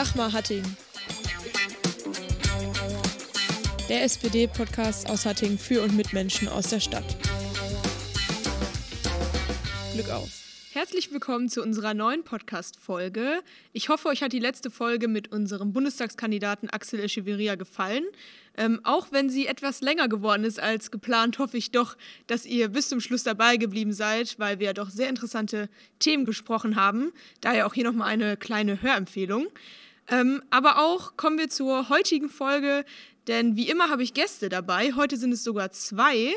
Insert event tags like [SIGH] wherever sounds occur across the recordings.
Sag mal Hatting. Der SPD-Podcast aus Hatting für und mit Menschen aus der Stadt. Glück auf. Herzlich willkommen zu unserer neuen Podcast-Folge. Ich hoffe, euch hat die letzte Folge mit unserem Bundestagskandidaten Axel Echeverria gefallen. Ähm, auch wenn sie etwas länger geworden ist als geplant, hoffe ich doch, dass ihr bis zum Schluss dabei geblieben seid, weil wir doch sehr interessante Themen gesprochen haben. Daher auch hier nochmal eine kleine Hörempfehlung. Ähm, aber auch kommen wir zur heutigen Folge, denn wie immer habe ich Gäste dabei. Heute sind es sogar zwei.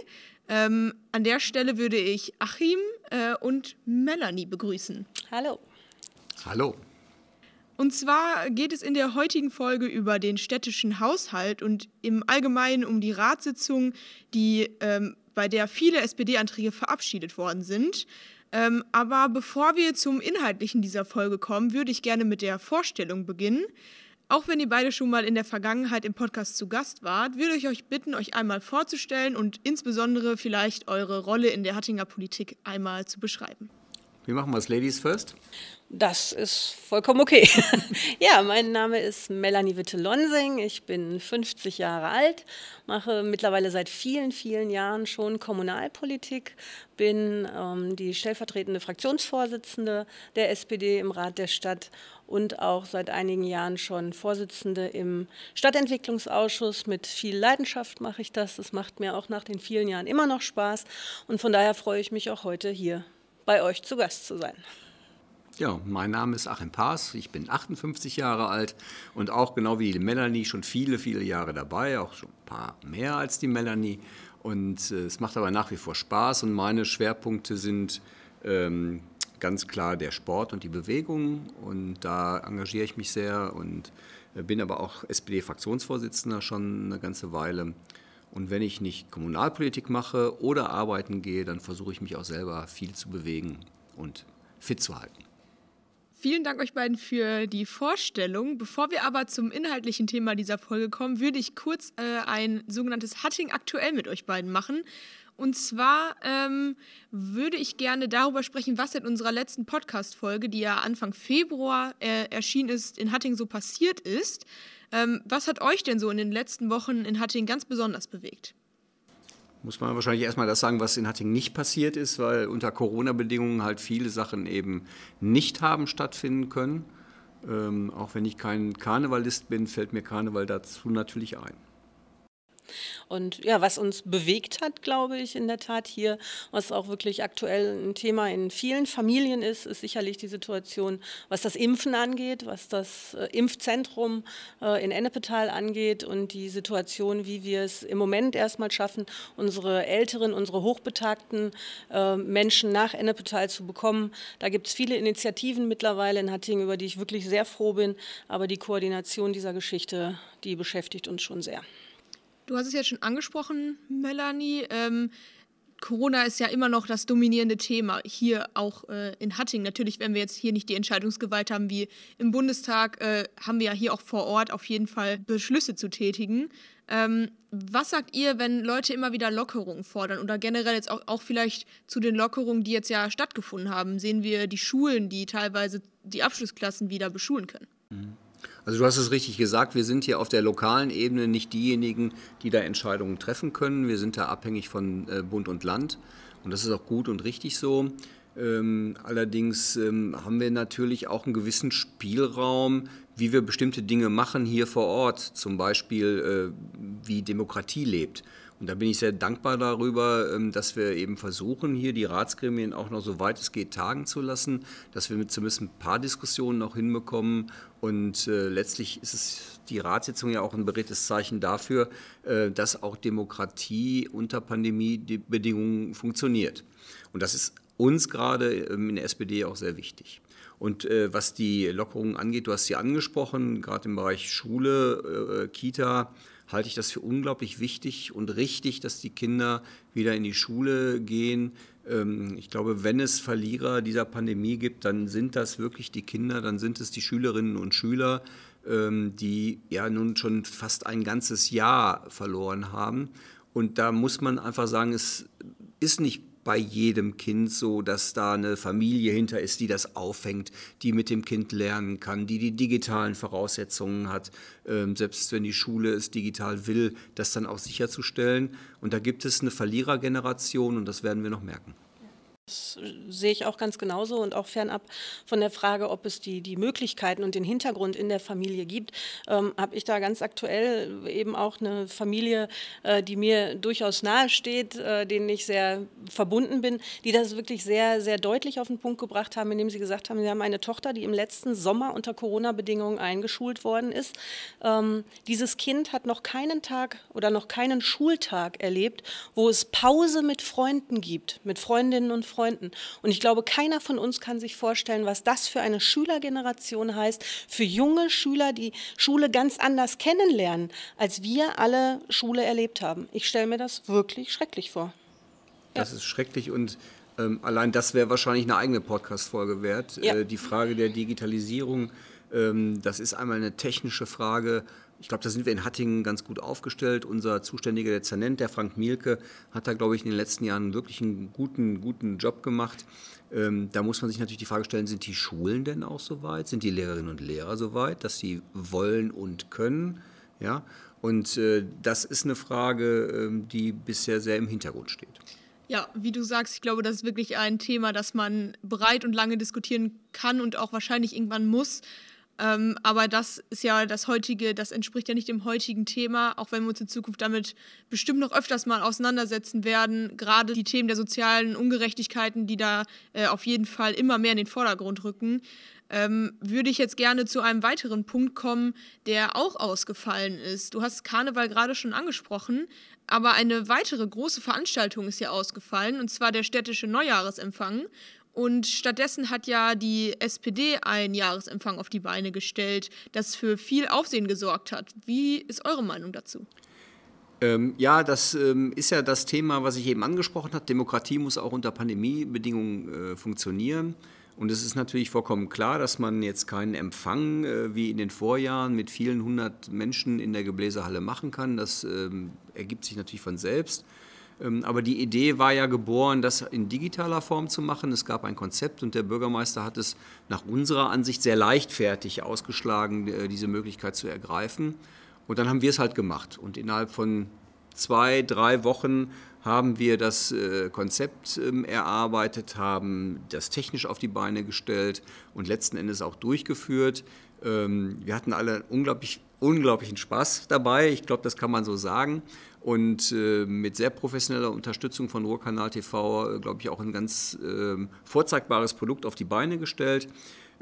Ähm, an der Stelle würde ich Achim äh, und Melanie begrüßen. Hallo. Hallo. Und zwar geht es in der heutigen Folge über den städtischen Haushalt und im Allgemeinen um die Ratssitzung, die, ähm, bei der viele SPD-Anträge verabschiedet worden sind. Ähm, aber bevor wir zum Inhaltlichen dieser Folge kommen, würde ich gerne mit der Vorstellung beginnen. Auch wenn ihr beide schon mal in der Vergangenheit im Podcast zu Gast wart, würde ich euch bitten, euch einmal vorzustellen und insbesondere vielleicht eure Rolle in der Hattinger Politik einmal zu beschreiben. Wie machen wir es Ladies first? Das ist vollkommen okay. [LAUGHS] ja, mein Name ist Melanie Witte-Lonsing. Ich bin 50 Jahre alt, mache mittlerweile seit vielen, vielen Jahren schon Kommunalpolitik, bin ähm, die stellvertretende Fraktionsvorsitzende der SPD im Rat der Stadt und auch seit einigen Jahren schon Vorsitzende im Stadtentwicklungsausschuss. Mit viel Leidenschaft mache ich das. Das macht mir auch nach den vielen Jahren immer noch Spaß. Und von daher freue ich mich auch heute hier bei euch zu Gast zu sein. Ja, mein Name ist Achim Paas, ich bin 58 Jahre alt und auch genau wie die Melanie schon viele, viele Jahre dabei, auch schon ein paar mehr als die Melanie. Und äh, es macht aber nach wie vor Spaß und meine Schwerpunkte sind ähm, ganz klar der Sport und die Bewegung und da engagiere ich mich sehr und äh, bin aber auch SPD-Fraktionsvorsitzender schon eine ganze Weile. Und wenn ich nicht Kommunalpolitik mache oder arbeiten gehe, dann versuche ich mich auch selber viel zu bewegen und fit zu halten. Vielen Dank euch beiden für die Vorstellung. Bevor wir aber zum inhaltlichen Thema dieser Folge kommen, würde ich kurz äh, ein sogenanntes Hatting aktuell mit euch beiden machen. Und zwar ähm, würde ich gerne darüber sprechen, was in unserer letzten Podcast-Folge, die ja Anfang Februar äh, erschienen ist, in Hatting so passiert ist. Ähm, was hat euch denn so in den letzten Wochen in Hatting ganz besonders bewegt? Muss man wahrscheinlich erstmal das sagen, was in Hatting nicht passiert ist, weil unter Corona-Bedingungen halt viele Sachen eben nicht haben stattfinden können. Ähm, auch wenn ich kein Karnevalist bin, fällt mir Karneval dazu natürlich ein. Und ja, was uns bewegt hat, glaube ich, in der Tat hier, was auch wirklich aktuell ein Thema in vielen Familien ist, ist sicherlich die Situation, was das Impfen angeht, was das äh, Impfzentrum äh, in Ennepetal angeht und die Situation, wie wir es im Moment erstmal schaffen, unsere älteren, unsere hochbetagten äh, Menschen nach Ennepetal zu bekommen. Da gibt es viele Initiativen mittlerweile in Hattingen, über die ich wirklich sehr froh bin, aber die Koordination dieser Geschichte, die beschäftigt uns schon sehr. Du hast es jetzt schon angesprochen, Melanie. Ähm, Corona ist ja immer noch das dominierende Thema hier auch äh, in Hatting. Natürlich, wenn wir jetzt hier nicht die Entscheidungsgewalt haben wie im Bundestag, äh, haben wir ja hier auch vor Ort auf jeden Fall Beschlüsse zu tätigen. Ähm, was sagt ihr, wenn Leute immer wieder Lockerungen fordern oder generell jetzt auch, auch vielleicht zu den Lockerungen, die jetzt ja stattgefunden haben? Sehen wir die Schulen, die teilweise die Abschlussklassen wieder beschulen können? Mhm. Also du hast es richtig gesagt, wir sind hier auf der lokalen Ebene nicht diejenigen, die da Entscheidungen treffen können. Wir sind da abhängig von äh, Bund und Land und das ist auch gut und richtig so. Ähm, allerdings ähm, haben wir natürlich auch einen gewissen Spielraum, wie wir bestimmte Dinge machen hier vor Ort, zum Beispiel äh, wie Demokratie lebt. Und da bin ich sehr dankbar darüber, ähm, dass wir eben versuchen, hier die Ratsgremien auch noch so weit es geht tagen zu lassen, dass wir mit zumindest ein paar Diskussionen noch hinbekommen. Und äh, letztlich ist es die Ratssitzung ja auch ein beredtes Zeichen dafür, äh, dass auch Demokratie unter Pandemiebedingungen funktioniert. Und das ist uns gerade ähm, in der SPD auch sehr wichtig. Und äh, was die Lockerungen angeht, du hast sie angesprochen, gerade im Bereich Schule, äh, Kita, halte ich das für unglaublich wichtig und richtig, dass die Kinder wieder in die Schule gehen. Ähm, ich glaube, wenn es Verlierer dieser Pandemie gibt, dann sind das wirklich die Kinder, dann sind es die Schülerinnen und Schüler, ähm, die ja nun schon fast ein ganzes Jahr verloren haben. Und da muss man einfach sagen, es ist nicht bei jedem Kind so, dass da eine Familie hinter ist, die das auffängt, die mit dem Kind lernen kann, die die digitalen Voraussetzungen hat, ähm, selbst wenn die Schule es digital will, das dann auch sicherzustellen. Und da gibt es eine Verlierergeneration und das werden wir noch merken. Das sehe ich auch ganz genauso und auch fernab von der Frage, ob es die, die Möglichkeiten und den Hintergrund in der Familie gibt, ähm, habe ich da ganz aktuell eben auch eine Familie, äh, die mir durchaus nahe steht, äh, denen ich sehr verbunden bin, die das wirklich sehr, sehr deutlich auf den Punkt gebracht haben, indem sie gesagt haben, sie haben eine Tochter, die im letzten Sommer unter Corona-Bedingungen eingeschult worden ist. Ähm, dieses Kind hat noch keinen Tag oder noch keinen Schultag erlebt, wo es Pause mit Freunden gibt, mit Freundinnen und Freunden Freunden. Und ich glaube, keiner von uns kann sich vorstellen, was das für eine Schülergeneration heißt, für junge Schüler, die Schule ganz anders kennenlernen, als wir alle Schule erlebt haben. Ich stelle mir das wirklich schrecklich vor. Das ist schrecklich und ähm, allein das wäre wahrscheinlich eine eigene Podcast-Folge wert. Ja. Äh, die Frage der Digitalisierung, ähm, das ist einmal eine technische Frage, ich glaube, da sind wir in Hattingen ganz gut aufgestellt. Unser zuständiger Dezernent, der Frank Mielke, hat da, glaube ich, in den letzten Jahren wirklich einen guten, guten Job gemacht. Ähm, da muss man sich natürlich die Frage stellen, sind die Schulen denn auch so weit? Sind die Lehrerinnen und Lehrer so weit, dass sie wollen und können? Ja? Und äh, das ist eine Frage, äh, die bisher sehr im Hintergrund steht. Ja, wie du sagst, ich glaube, das ist wirklich ein Thema, das man breit und lange diskutieren kann und auch wahrscheinlich irgendwann muss. Ähm, aber das ist ja das heutige, das entspricht ja nicht dem heutigen Thema, auch wenn wir uns in Zukunft damit bestimmt noch öfters mal auseinandersetzen werden. Gerade die Themen der sozialen Ungerechtigkeiten, die da äh, auf jeden Fall immer mehr in den Vordergrund rücken. Ähm, würde ich jetzt gerne zu einem weiteren Punkt kommen, der auch ausgefallen ist. Du hast Karneval gerade schon angesprochen, aber eine weitere große Veranstaltung ist ja ausgefallen, und zwar der städtische Neujahresempfang. Und stattdessen hat ja die SPD einen Jahresempfang auf die Beine gestellt, das für viel Aufsehen gesorgt hat. Wie ist eure Meinung dazu? Ähm, ja, das ähm, ist ja das Thema, was ich eben angesprochen habe. Demokratie muss auch unter Pandemiebedingungen äh, funktionieren. Und es ist natürlich vollkommen klar, dass man jetzt keinen Empfang äh, wie in den Vorjahren mit vielen hundert Menschen in der Gebläsehalle machen kann. Das ähm, ergibt sich natürlich von selbst. Ähm, aber die Idee war ja geboren, das in digitaler Form zu machen. Es gab ein Konzept und der Bürgermeister hat es nach unserer Ansicht sehr leichtfertig ausgeschlagen, äh, diese Möglichkeit zu ergreifen. Und dann haben wir es halt gemacht. Und innerhalb von zwei, drei Wochen haben wir das äh, Konzept ähm, erarbeitet, haben das technisch auf die Beine gestellt und letzten Endes auch durchgeführt. Ähm, wir hatten alle unglaublich, unglaublichen Spaß dabei. Ich glaube, das kann man so sagen und äh, mit sehr professioneller Unterstützung von Ruhrkanal TV, äh, glaube ich, auch ein ganz äh, vorzeigbares Produkt auf die Beine gestellt.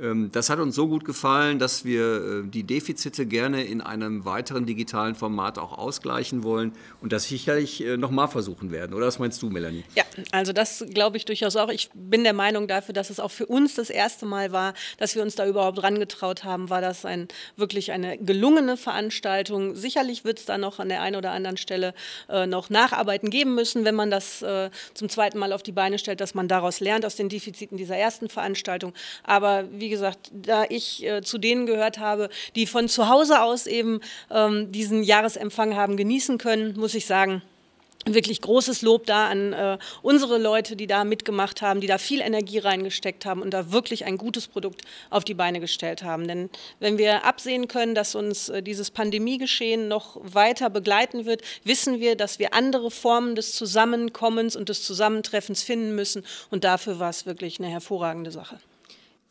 Ähm, das hat uns so gut gefallen, dass wir äh, die Defizite gerne in einem weiteren digitalen Format auch ausgleichen wollen und das sicherlich äh, nochmal versuchen werden. Oder was meinst du, Melanie? Ja, also das glaube ich durchaus auch. Ich bin der Meinung dafür, dass es auch für uns das erste Mal war, dass wir uns da überhaupt rangetraut haben, war das ein, wirklich eine gelungene Veranstaltung. Sicherlich wird es da noch an der einen oder anderen Stelle äh, noch Nacharbeiten geben müssen, wenn man das äh, zum zweiten Mal auf die Beine stellt, dass man daraus lernt aus den Defiziten dieser ersten Veranstaltung. Aber wie wie gesagt, da ich äh, zu denen gehört habe, die von zu Hause aus eben ähm, diesen Jahresempfang haben genießen können, muss ich sagen, wirklich großes Lob da an äh, unsere Leute, die da mitgemacht haben, die da viel Energie reingesteckt haben und da wirklich ein gutes Produkt auf die Beine gestellt haben. Denn wenn wir absehen können, dass uns äh, dieses Pandemiegeschehen noch weiter begleiten wird, wissen wir, dass wir andere Formen des Zusammenkommens und des Zusammentreffens finden müssen. Und dafür war es wirklich eine hervorragende Sache.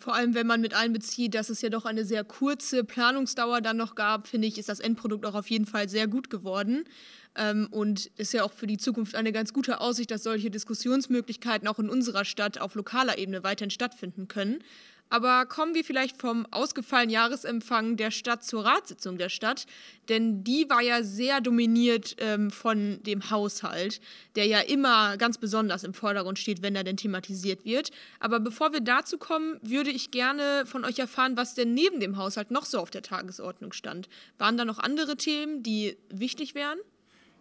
Vor allem, wenn man mit einbezieht, dass es ja doch eine sehr kurze Planungsdauer dann noch gab, finde ich, ist das Endprodukt auch auf jeden Fall sehr gut geworden. Ähm, und ist ja auch für die Zukunft eine ganz gute Aussicht, dass solche Diskussionsmöglichkeiten auch in unserer Stadt auf lokaler Ebene weiterhin stattfinden können. Aber kommen wir vielleicht vom ausgefallenen Jahresempfang der Stadt zur Ratssitzung der Stadt, denn die war ja sehr dominiert ähm, von dem Haushalt, der ja immer ganz besonders im Vordergrund steht, wenn er denn thematisiert wird. Aber bevor wir dazu kommen, würde ich gerne von euch erfahren, was denn neben dem Haushalt noch so auf der Tagesordnung stand. Waren da noch andere Themen, die wichtig wären?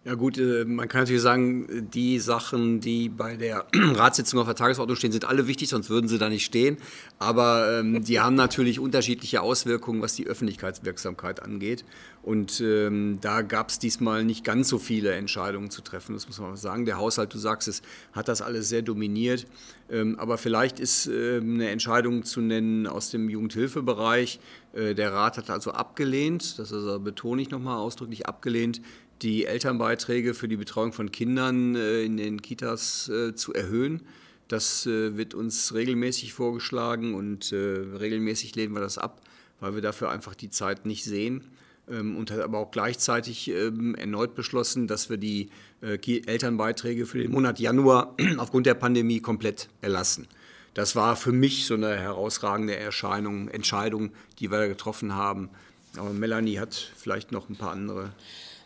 Ja gut, äh, man kann natürlich sagen, die Sachen, die bei der [CLEARS THROAT] Ratssitzung auf der Tagesordnung stehen, sind alle wichtig, sonst würden sie da nicht stehen. Aber ähm, die haben natürlich unterschiedliche Auswirkungen, was die Öffentlichkeitswirksamkeit angeht. Und ähm, da gab es diesmal nicht ganz so viele Entscheidungen zu treffen, das muss man sagen. Der Haushalt, du sagst es, hat das alles sehr dominiert. Ähm, aber vielleicht ist äh, eine Entscheidung zu nennen aus dem Jugendhilfebereich. Äh, der Rat hat also abgelehnt, das also betone ich nochmal ausdrücklich abgelehnt, die Elternbeiträge für die Betreuung von Kindern äh, in den Kitas äh, zu erhöhen. Das äh, wird uns regelmäßig vorgeschlagen und regelmäßig lehnen wir das ab, weil wir dafür einfach die Zeit nicht sehen. Ähm, und hat aber auch gleichzeitig ähm, erneut beschlossen, dass wir die Elternbeiträge für den Monat Januar [CLEARS THROAT] aufgrund der Pandemie komplett erlassen. Das war für mich so eine herausragende Erscheinung, Entscheidung, die wir getroffen haben. Aber Melanie hat vielleicht noch ein paar andere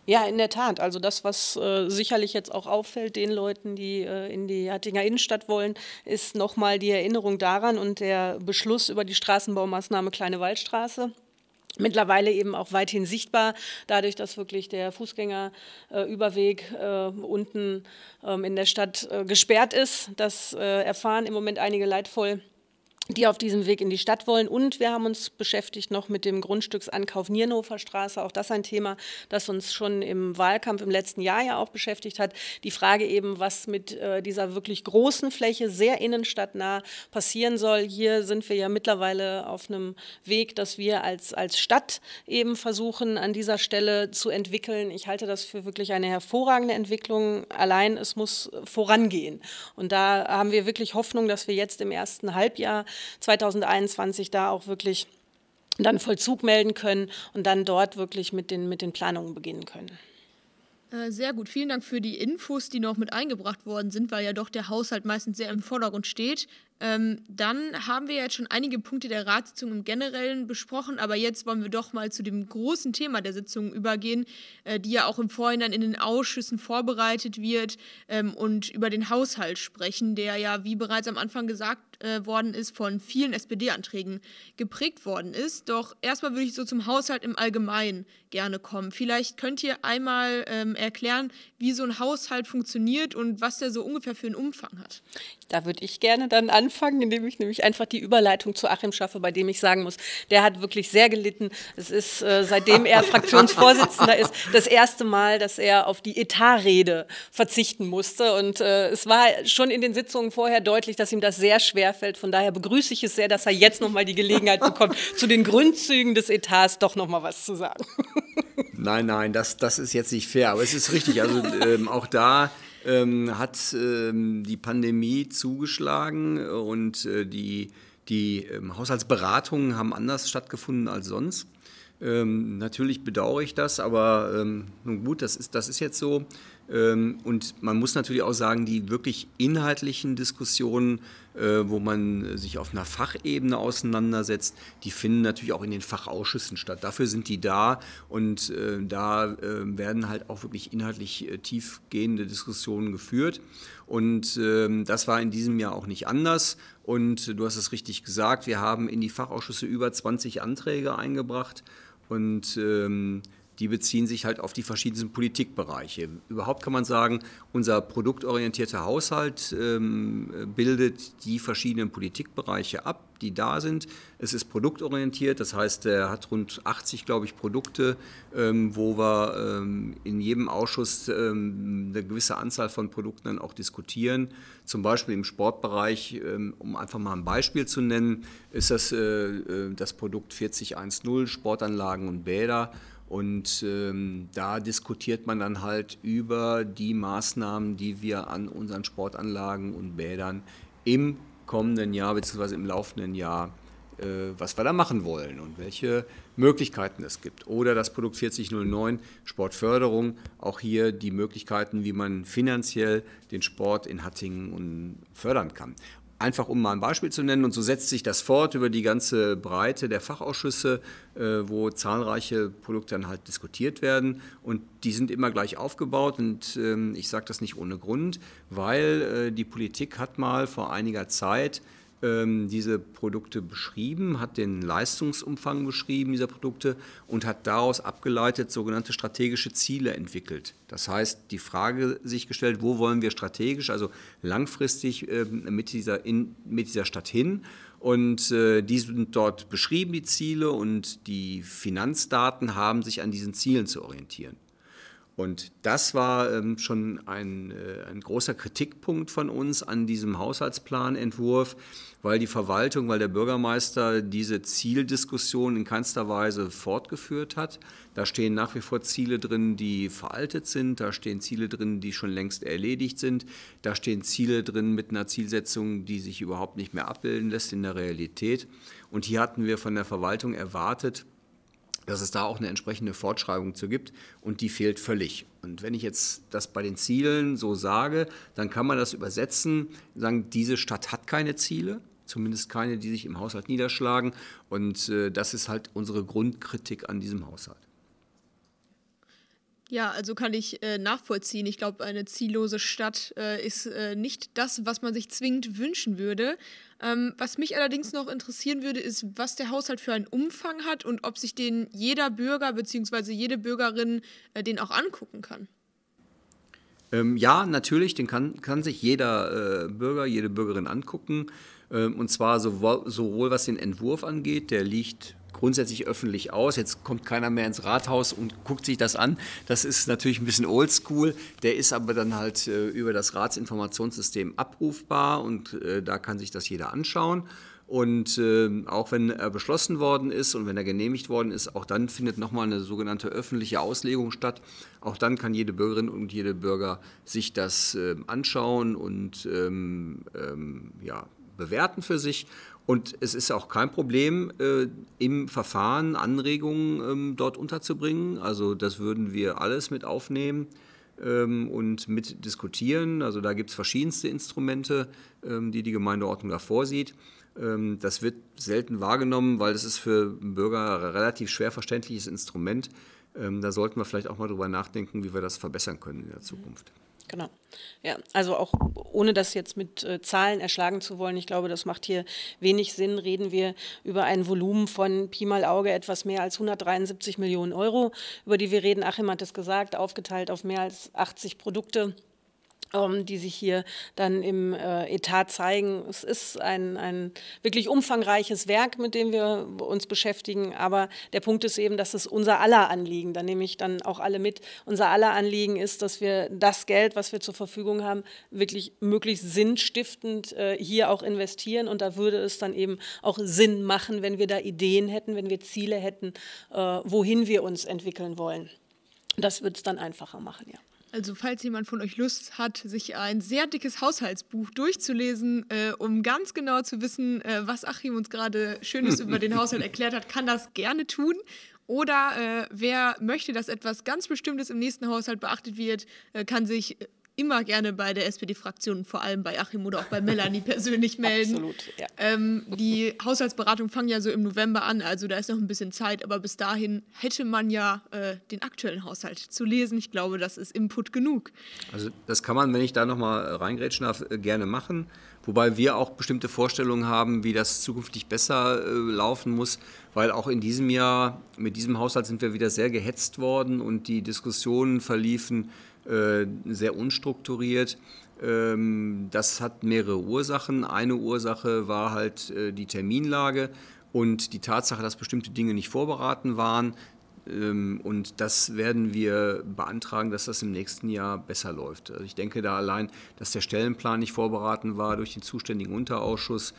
ja, in der Tat. Also das, was äh, sicherlich jetzt auch auffällt den Leuten, die äh, in die Hattinger Innenstadt wollen, ist nochmal die Erinnerung daran und der Beschluss über die Straßenbaumaßnahme Kleine Waldstraße. Mittlerweile eben auch weithin sichtbar, dadurch, dass wirklich der Fußgängerüberweg äh, unten ähm, in der Stadt äh, gesperrt ist. Das äh, erfahren im Moment einige leidvoll die auf diesem Weg in die Stadt wollen. Und wir haben uns beschäftigt noch mit dem Grundstücksankauf Nierenhofer Straße. Auch das ein Thema, das uns schon im Wahlkampf im letzten Jahr ja auch beschäftigt hat. Die Frage eben, was mit äh, dieser wirklich großen Fläche, sehr innenstadtnah passieren soll. Hier sind wir ja mittlerweile auf einem Weg, dass wir als, als Stadt eben versuchen, an dieser Stelle zu entwickeln. Ich halte das für wirklich eine hervorragende Entwicklung. Allein es muss vorangehen. Und da haben wir wirklich Hoffnung, dass wir jetzt im ersten Halbjahr 2021 da auch wirklich dann Vollzug melden können und dann dort wirklich mit den, mit den Planungen beginnen können. Äh, sehr gut, vielen Dank für die Infos, die noch mit eingebracht worden sind, weil ja doch der Haushalt meistens sehr im Vordergrund steht. Ähm, dann haben wir jetzt schon einige Punkte der Ratssitzung im Generellen besprochen, aber jetzt wollen wir doch mal zu dem großen Thema der Sitzung übergehen, äh, die ja auch im Vorhinein in den Ausschüssen vorbereitet wird ähm, und über den Haushalt sprechen, der ja, wie bereits am Anfang gesagt äh, worden ist, von vielen SPD-Anträgen geprägt worden ist. Doch erstmal würde ich so zum Haushalt im Allgemeinen gerne kommen. Vielleicht könnt ihr einmal ähm, erklären, wie so ein Haushalt funktioniert und was der so ungefähr für einen Umfang hat. Da würde ich gerne dann anfangen, indem ich nämlich einfach die Überleitung zu Achim schaffe, bei dem ich sagen muss, der hat wirklich sehr gelitten. Es ist, äh, seitdem er [LAUGHS] Fraktionsvorsitzender ist, das erste Mal, dass er auf die Etatrede verzichten musste. Und äh, es war schon in den Sitzungen vorher deutlich, dass ihm das sehr schwer fällt. Von daher begrüße ich es sehr, dass er jetzt nochmal die Gelegenheit bekommt, [LAUGHS] zu den Grundzügen des Etats doch nochmal was zu sagen. Nein, nein, das, das ist jetzt nicht fair. Aber es ist richtig. Also ähm, auch da ähm, hat ähm, die Pandemie zugeschlagen und äh, die, die ähm, Haushaltsberatungen haben anders stattgefunden als sonst. Ähm, natürlich bedauere ich das, aber ähm, nun gut, das ist, das ist jetzt so. Ähm, und man muss natürlich auch sagen, die wirklich inhaltlichen Diskussionen, äh, wo man sich auf einer Fachebene auseinandersetzt, die finden natürlich auch in den Fachausschüssen statt. Dafür sind die da und äh, da äh, werden halt auch wirklich inhaltlich tiefgehende Diskussionen geführt. Und ähm, das war in diesem Jahr auch nicht anders. Und du hast es richtig gesagt, wir haben in die Fachausschüsse über 20 Anträge eingebracht und ähm, die beziehen sich halt auf die verschiedensten Politikbereiche. Überhaupt kann man sagen, unser produktorientierter Haushalt ähm, bildet die verschiedenen Politikbereiche ab, die da sind. Es ist produktorientiert, das heißt, er hat rund 80, glaube ich, Produkte, ähm, wo wir ähm, in jedem Ausschuss ähm, eine gewisse Anzahl von Produkten dann auch diskutieren. Zum Beispiel im Sportbereich, ähm, um einfach mal ein Beispiel zu nennen, ist das äh, äh das Produkt 4010 Sportanlagen und Bäder. Und ähm, da diskutiert man dann halt über die Maßnahmen, die wir an unseren Sportanlagen und Bädern im kommenden Jahr bzw. im laufenden Jahr, äh, was wir da machen wollen und welche Möglichkeiten es gibt. Oder das Produkt 4009 Sportförderung, auch hier die Möglichkeiten, wie man finanziell den Sport in Hattingen fördern kann. Einfach um mal ein Beispiel zu nennen, und so setzt sich das fort über die ganze Breite der Fachausschüsse, äh, wo zahlreiche Produkte dann halt diskutiert werden. Und die sind immer gleich aufgebaut. Und ähm, ich sage das nicht ohne Grund, weil äh, die Politik hat mal vor einiger Zeit ähm, diese Produkte beschrieben, hat den Leistungsumfang beschrieben dieser Produkte und hat daraus abgeleitet sogenannte strategische Ziele entwickelt. Das heißt, die Frage sich gestellt, wo wollen wir strategisch, also langfristig äh, mit, dieser in, mit dieser Stadt hin und äh, die sind dort beschrieben, die Ziele, und die Finanzdaten haben sich an diesen Zielen zu orientieren. Und das war ähm, schon ein, äh, ein großer Kritikpunkt von uns an diesem Haushaltsplanentwurf, weil die Verwaltung, weil der Bürgermeister diese Zieldiskussion in keinster Weise fortgeführt hat. Da stehen nach wie vor Ziele drin, die veraltet sind, da stehen Ziele drin, die schon längst erledigt sind, da stehen Ziele drin mit einer Zielsetzung, die sich überhaupt nicht mehr abbilden lässt in der Realität. Und hier hatten wir von der Verwaltung erwartet, dass es da auch eine entsprechende Fortschreibung zu gibt und die fehlt völlig. Und wenn ich jetzt das bei den Zielen so sage, dann kann man das übersetzen, sagen, diese Stadt hat keine Ziele, zumindest keine, die sich im Haushalt niederschlagen und äh, das ist halt unsere Grundkritik an diesem Haushalt. Ja, also kann ich äh, nachvollziehen. Ich glaube, eine ziellose Stadt äh, ist äh, nicht das, was man sich zwingend wünschen würde. Ähm, was mich allerdings noch interessieren würde, ist, was der Haushalt für einen Umfang hat und ob sich den jeder Bürger bzw. jede Bürgerin äh, den auch angucken kann. Ähm, ja, natürlich, den kann, kann sich jeder äh, Bürger, jede Bürgerin angucken. Ähm, und zwar sowohl, sowohl was den Entwurf angeht, der liegt grundsätzlich öffentlich aus. Jetzt kommt keiner mehr ins Rathaus und guckt sich das an. Das ist natürlich ein bisschen oldschool. Der ist aber dann halt äh, über das Ratsinformationssystem abrufbar und äh, da kann sich das jeder anschauen. Und äh, auch wenn er beschlossen worden ist und wenn er genehmigt worden ist, auch dann findet nochmal eine sogenannte öffentliche Auslegung statt. Auch dann kann jede Bürgerin und jede Bürger sich das äh, anschauen und ähm, ähm, ja, bewerten für sich. Und es ist auch kein Problem, äh, im Verfahren Anregungen ähm, dort unterzubringen. Also das würden wir alles mit aufnehmen ähm, und mit diskutieren. Also da gibt es verschiedenste Instrumente, ähm, die die Gemeindeordnung da vorsieht. Ähm, das wird selten wahrgenommen, weil das ist für Bürger ein relativ schwer verständliches Instrument. Ähm, da sollten wir vielleicht auch mal drüber nachdenken, wie wir das verbessern können in der Zukunft. Genau. Ja, also auch ohne das jetzt mit äh, Zahlen erschlagen zu wollen, ich glaube, das macht hier wenig Sinn, reden wir über ein Volumen von Pi mal Auge etwas mehr als 173 Millionen Euro, über die wir reden. Achim hat es gesagt, aufgeteilt auf mehr als 80 Produkte die sich hier dann im äh, Etat zeigen. Es ist ein, ein wirklich umfangreiches Werk, mit dem wir uns beschäftigen, aber der Punkt ist eben, dass es unser aller Anliegen, da nehme ich dann auch alle mit, unser aller Anliegen ist, dass wir das Geld, was wir zur Verfügung haben, wirklich möglichst sinnstiftend äh, hier auch investieren und da würde es dann eben auch Sinn machen, wenn wir da Ideen hätten, wenn wir Ziele hätten, äh, wohin wir uns entwickeln wollen. Das wird es dann einfacher machen, ja. Also falls jemand von euch Lust hat, sich ein sehr dickes Haushaltsbuch durchzulesen, äh, um ganz genau zu wissen, äh, was Achim uns gerade Schönes über den Haushalt [LAUGHS] erklärt hat, kann das gerne tun. Oder äh, wer möchte, dass etwas ganz Bestimmtes im nächsten Haushalt beachtet wird, äh, kann sich immer gerne bei der SPD-Fraktion, vor allem bei Achim oder auch bei Melanie [LAUGHS] persönlich melden. Absolut, ja. Ähm, die Haushaltsberatungen fangen ja so im November an, also da ist noch ein bisschen Zeit, aber bis dahin hätte man ja äh, den aktuellen Haushalt zu lesen. Ich glaube, das ist Input genug. Also das kann man, wenn ich da nochmal reingrätschen darf, äh, gerne machen. Wobei wir auch bestimmte Vorstellungen haben, wie das zukünftig besser äh, laufen muss, weil auch in diesem Jahr, mit diesem Haushalt sind wir wieder sehr gehetzt worden und die Diskussionen verliefen äh, sehr unstrukturiert. Ähm, das hat mehrere Ursachen. Eine Ursache war halt äh, die Terminlage und die Tatsache, dass bestimmte Dinge nicht vorberaten waren. Ähm, und das werden wir beantragen, dass das im nächsten Jahr besser läuft. Also ich denke da allein, dass der Stellenplan nicht vorberaten war durch den zuständigen Unterausschuss, äh,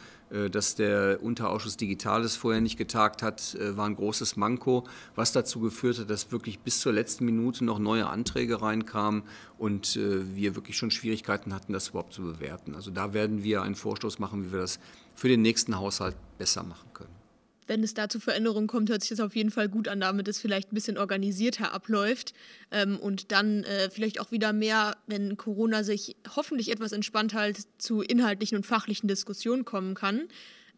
dass der Unterausschuss Digitales vorher nicht getagt hat, äh, war ein großes Manko, was dazu geführt hat, dass wirklich bis zur letzten Minute noch neue Anträge reinkamen und äh, wir wirklich schon Schwierigkeiten hatten, das überhaupt zu bewerten. Also da werden wir einen Vorstoß machen, wie wir das für den nächsten Haushalt besser machen können wenn es da zu Veränderungen kommt, hört sich das auf jeden Fall gut an, damit es vielleicht ein bisschen organisierter abläuft ähm, und dann äh, vielleicht auch wieder mehr, wenn Corona sich hoffentlich etwas entspannt halt, zu inhaltlichen und fachlichen Diskussionen kommen kann.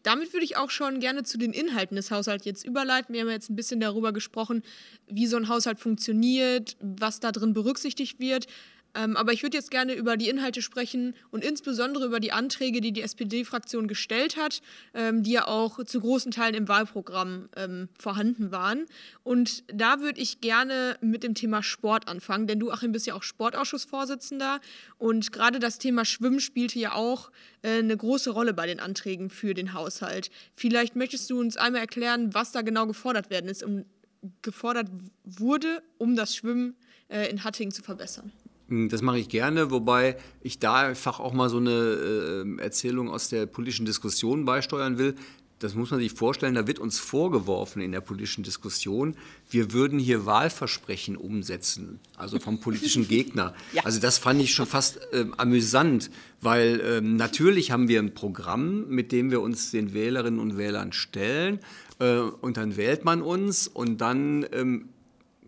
Damit würde ich auch schon gerne zu den Inhalten des Haushalts jetzt überleiten. Wir haben jetzt ein bisschen darüber gesprochen, wie so ein Haushalt funktioniert, was da drin berücksichtigt wird. Ähm, aber ich würde jetzt gerne über die Inhalte sprechen und insbesondere über die Anträge, die die SPD-Fraktion gestellt hat, ähm, die ja auch zu großen Teilen im Wahlprogramm ähm, vorhanden waren. Und da würde ich gerne mit dem Thema Sport anfangen, denn du, Achim, bist ja auch Sportausschussvorsitzender und gerade das Thema Schwimmen spielte ja auch äh, eine große Rolle bei den Anträgen für den Haushalt. Vielleicht möchtest du uns einmal erklären, was da genau gefordert werden ist, um, gefordert wurde, um das Schwimmen äh, in Hattingen zu verbessern. Hm, das mache ich gerne, wobei ich da einfach auch mal so eine äh, Erzählung aus der politischen Diskussion beisteuern will. Das muss man sich vorstellen, da wird uns vorgeworfen in der politischen Diskussion, wir würden hier Wahlversprechen umsetzen, also vom politischen [LAUGHS] Gegner. Ja. Also das fand ich schon fast äh, amüsant, weil ähm, natürlich haben wir ein Programm, mit dem wir uns den Wählerinnen und Wählern stellen äh, und dann wählt man uns und dann ähm,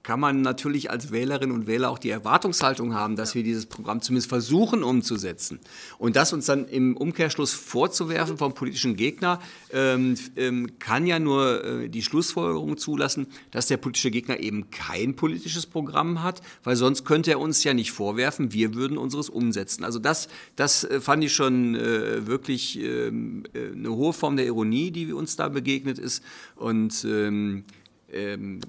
kann man natürlich als Wählerinnen und Wähler auch die Erwartungshaltung haben, dass wir dieses Programm zumindest versuchen umzusetzen. Und das uns dann im Umkehrschluss vorzuwerfen vom politischen Gegner, ähm, ähm, kann ja nur äh, die Schlussfolgerung zulassen, dass der politische Gegner eben kein politisches Programm hat, weil sonst könnte er uns ja nicht vorwerfen, wir würden unseres umsetzen. Also das, das äh, fand ich schon äh, wirklich ähm, äh, eine hohe Form der Ironie, die uns da begegnet ist. Und ähm, ähm,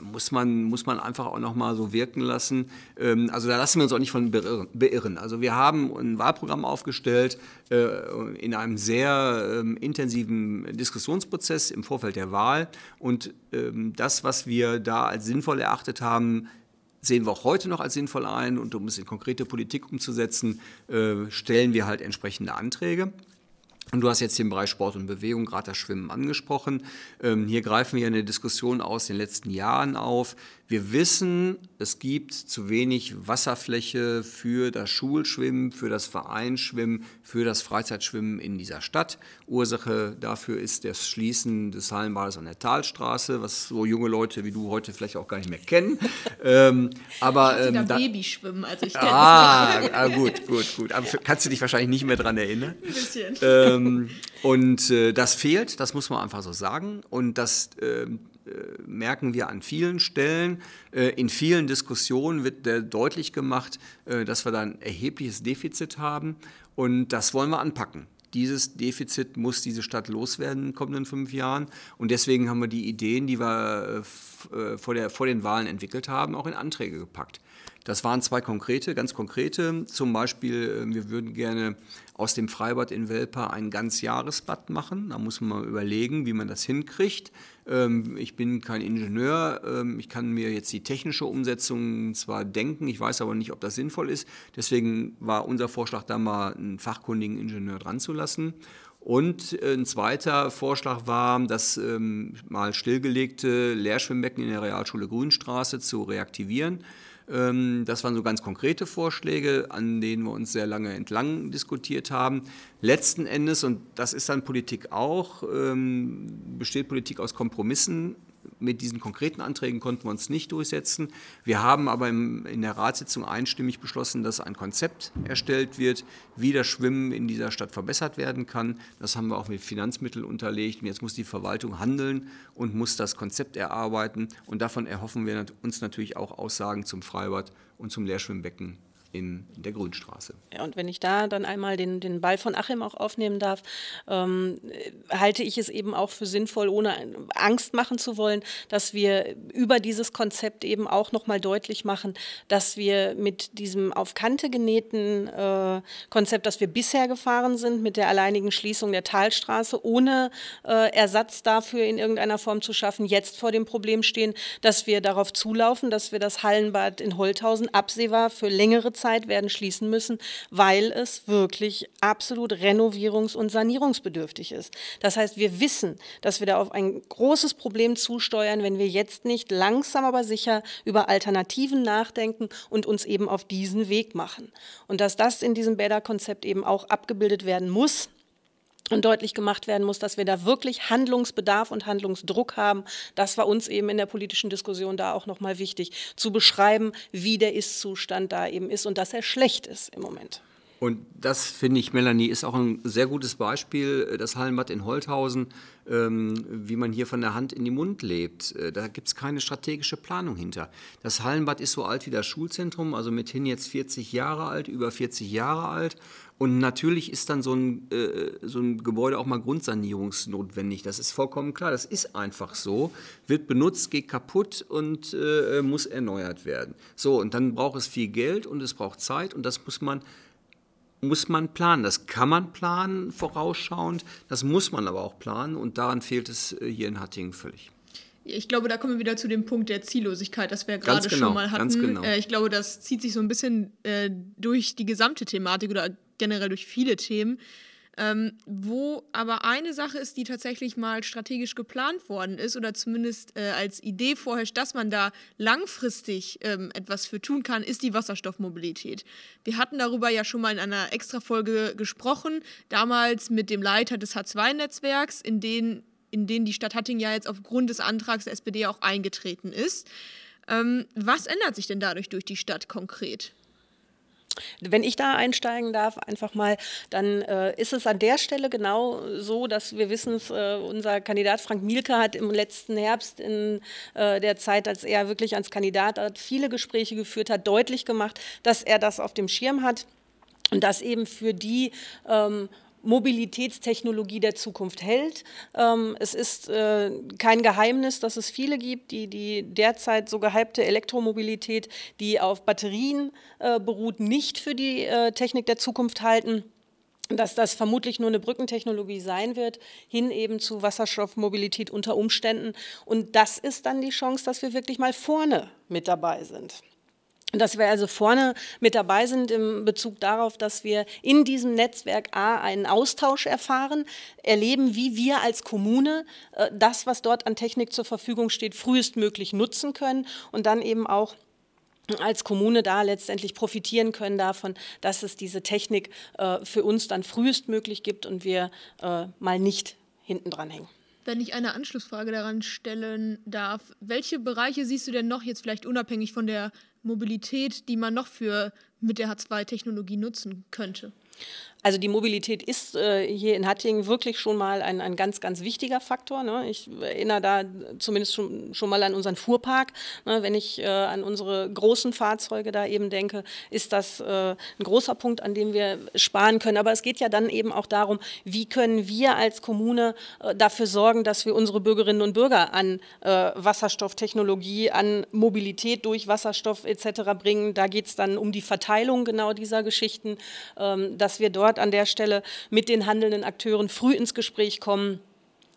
muss man, muss man einfach auch noch mal so wirken lassen. Ähm, also da lassen wir uns auch nicht von beirren. Also wir haben ein Wahlprogramm aufgestellt äh, in einem sehr ähm, intensiven Diskussionsprozess im Vorfeld der Wahl. Und ähm, das, was wir da als sinnvoll erachtet haben, sehen wir auch heute noch als sinnvoll ein. Und um es in konkrete Politik umzusetzen, äh, stellen wir halt entsprechende Anträge. Und du hast jetzt den Bereich Sport und Bewegung, gerade das Schwimmen angesprochen. Ähm, hier greifen wir eine Diskussion aus den letzten Jahren auf. Wir wissen, es gibt zu wenig Wasserfläche für das Schulschwimmen, für das Vereinsschwimmen, für das Freizeitschwimmen in dieser Stadt. Ursache dafür ist das Schließen des Hallenbades an der Talstraße, was so junge Leute wie du heute vielleicht auch gar nicht mehr kennen. [LAUGHS] ähm, aber ich ähm, da Babyschwimmen, also ich kenne ah, ah, gut, gut, gut. Aber kannst du dich wahrscheinlich nicht mehr daran erinnern? Ein bisschen. Ähm, und äh, das fehlt, das muss man einfach so sagen. Und das äh, äh, merken wir an vielen Stellen. Äh, in vielen Diskussionen wird deutlich gemacht, äh, dass wir da ein erhebliches Defizit haben und das wollen wir anpacken. Dieses Defizit muss diese Stadt loswerden in den kommenden fünf Jahren. Und deswegen haben wir die Ideen, die wir vor, der, vor den Wahlen entwickelt haben, auch in Anträge gepackt. Das waren zwei konkrete, ganz konkrete. Zum Beispiel, wir würden gerne aus dem Freibad in Welper ein Ganzjahresbad machen. Da muss man mal überlegen, wie man das hinkriegt. Ähm, ich bin kein Ingenieur. Ähm, ich kann mir jetzt die technische Umsetzung zwar denken, ich weiß aber nicht, ob das sinnvoll ist. Deswegen war unser Vorschlag, da mal einen fachkundigen Ingenieur dran zu lassen. Und äh, ein zweiter Vorschlag war, das ähm, mal stillgelegte Lehrschwimmbecken in der Realschule Grünstraße zu reaktivieren. Ähm, das waren so ganz konkrete Vorschläge, an denen wir uns sehr lange entlang diskutiert haben. Letzten Endes, und das ist dann Politik auch, ähm, besteht Politik aus Kompromissen mit diesen konkreten Anträgen konnten wir uns nicht durchsetzen. Wir haben aber im, in der Ratssitzung einstimmig beschlossen, dass ein Konzept erstellt wird, wie das Schwimmen in dieser Stadt verbessert werden kann. Das haben wir auch mit Finanzmitteln unterlegt. Und jetzt muss die Verwaltung handeln und muss das Konzept erarbeiten. Und davon erhoffen wir uns natürlich auch Aussagen zum Freibad und zum Leerschwimmbecken in, der Grünstraße. Und wenn ich da dann einmal den, den Ball von Achim auch aufnehmen darf, ähm, halte ich es eben auch für sinnvoll, ohne Angst machen zu wollen, dass wir über dieses Konzept eben auch nochmal deutlich machen, dass wir mit diesem auf Kante genähten äh, Konzept, das wir bisher gefahren sind, mit der alleinigen Schließung der Talstraße, ohne äh, Ersatz dafür in irgendeiner Form zu schaffen, jetzt vor dem Problem stehen, dass wir darauf zulaufen, dass wir das Hallenbad in Holthausen absehbar für längere Zeit Zeit werden schließen müssen, weil es wirklich absolut renovierungs- und sanierungsbedürftig ist. Das heißt, wir wissen, dass wir da auf ein großes Problem zusteuern, wenn wir jetzt nicht langsam aber sicher über Alternativen nachdenken und uns eben auf diesen Weg machen. Und dass das in diesem Bäderkonzept eben auch abgebildet werden muss, und deutlich gemacht werden muss, dass wir da wirklich Handlungsbedarf und Handlungsdruck haben. Das war uns eben in der politischen Diskussion da auch nochmal wichtig, zu beschreiben, wie der Ist-Zustand da eben ist und dass er schlecht ist im Moment. Und das finde ich, Melanie, ist auch ein sehr gutes Beispiel, äh, das Hallenbad in Holthausen, ähm, wie man hier von der Hand in den Mund lebt. Äh, da gibt es keine strategische Planung hinter. Das Hallenbad ist so alt wie das Schulzentrum, also mithin jetzt 40 Jahre alt, über 40 Jahre alt. Und natürlich ist dann so ein, äh, so ein Gebäude auch mal grundsanierungsnotwendig. Das ist vollkommen klar. Das ist einfach so. Wird benutzt, geht kaputt und äh, muss erneuert werden. So, und dann braucht es viel Geld und es braucht Zeit und das muss man muss man planen. Das kann man planen, vorausschauend. Das muss man aber auch planen. Und daran fehlt es äh, hier in Hattingen völlig. Ich glaube, da kommen wir wieder zu dem Punkt der Ziellosigkeit, das wir gerade genau, schon mal hatten. Genau. Äh, ich glaube, das zieht sich so ein bisschen äh, durch die gesamte Thematik oder generell durch viele Themen. Ähm, wo aber eine Sache ist, die tatsächlich mal strategisch geplant worden ist oder zumindest äh, als Idee vorherrscht, dass man da langfristig ähm, etwas für tun kann, ist die Wasserstoffmobilität. Wir hatten darüber ja schon mal in einer Extrafolge gesprochen, damals mit dem Leiter des H2-Netzwerks, in den, in den die Stadt Hattingen ja jetzt aufgrund des Antrags der SPD auch eingetreten ist. Ähm, was ändert sich denn dadurch durch die Stadt konkret? Wenn ich da einsteigen darf, einfach mal, dann äh, ist es an der Stelle genau so, dass wir wissen, äh, unser Kandidat Frank Mielke hat im letzten Herbst in äh, der Zeit, als er wirklich als Kandidat hat, viele Gespräche geführt hat, deutlich gemacht, dass er das auf dem Schirm hat und dass eben für die ähm, Mobilitätstechnologie der Zukunft hält. Ähm, es ist äh, kein Geheimnis, dass es viele gibt, die die derzeit so gehypte Elektromobilität, die auf Batterien äh, beruht, nicht für die äh, Technik der Zukunft halten dass das vermutlich nur eine Brückentechnologie sein wird, hin eben zu Wasserstoffmobilität unter Umständen. Und das ist dann die Chance, dass wir wirklich mal vorne mit dabei sind dass wir also vorne mit dabei sind im Bezug darauf, dass wir in diesem Netzwerk A einen Austausch erfahren, erleben, wie wir als Kommune äh, das, was dort an Technik zur Verfügung steht, frühestmöglich nutzen können und dann eben auch als Kommune da letztendlich profitieren können davon, dass es diese Technik äh, für uns dann frühestmöglich gibt und wir äh, mal nicht hinten dran hängen. Wenn ich eine Anschlussfrage daran stellen darf, welche Bereiche siehst du denn noch jetzt vielleicht unabhängig von der Mobilität, die man noch für mit der H2-Technologie nutzen könnte? Also die Mobilität ist äh, hier in Hattingen wirklich schon mal ein, ein ganz, ganz wichtiger Faktor. Ne? Ich erinnere da zumindest schon, schon mal an unseren Fuhrpark. Ne? Wenn ich äh, an unsere großen Fahrzeuge da eben denke, ist das äh, ein großer Punkt, an dem wir sparen können. Aber es geht ja dann eben auch darum, wie können wir als Kommune äh, dafür sorgen, dass wir unsere Bürgerinnen und Bürger an äh, Wasserstofftechnologie, an Mobilität durch Wasserstoff etc. bringen. Da geht es dann um die Verteilung genau dieser Geschichten, ähm, dass wir dort dort an der Stelle mit den handelnden Akteuren früh ins Gespräch kommen.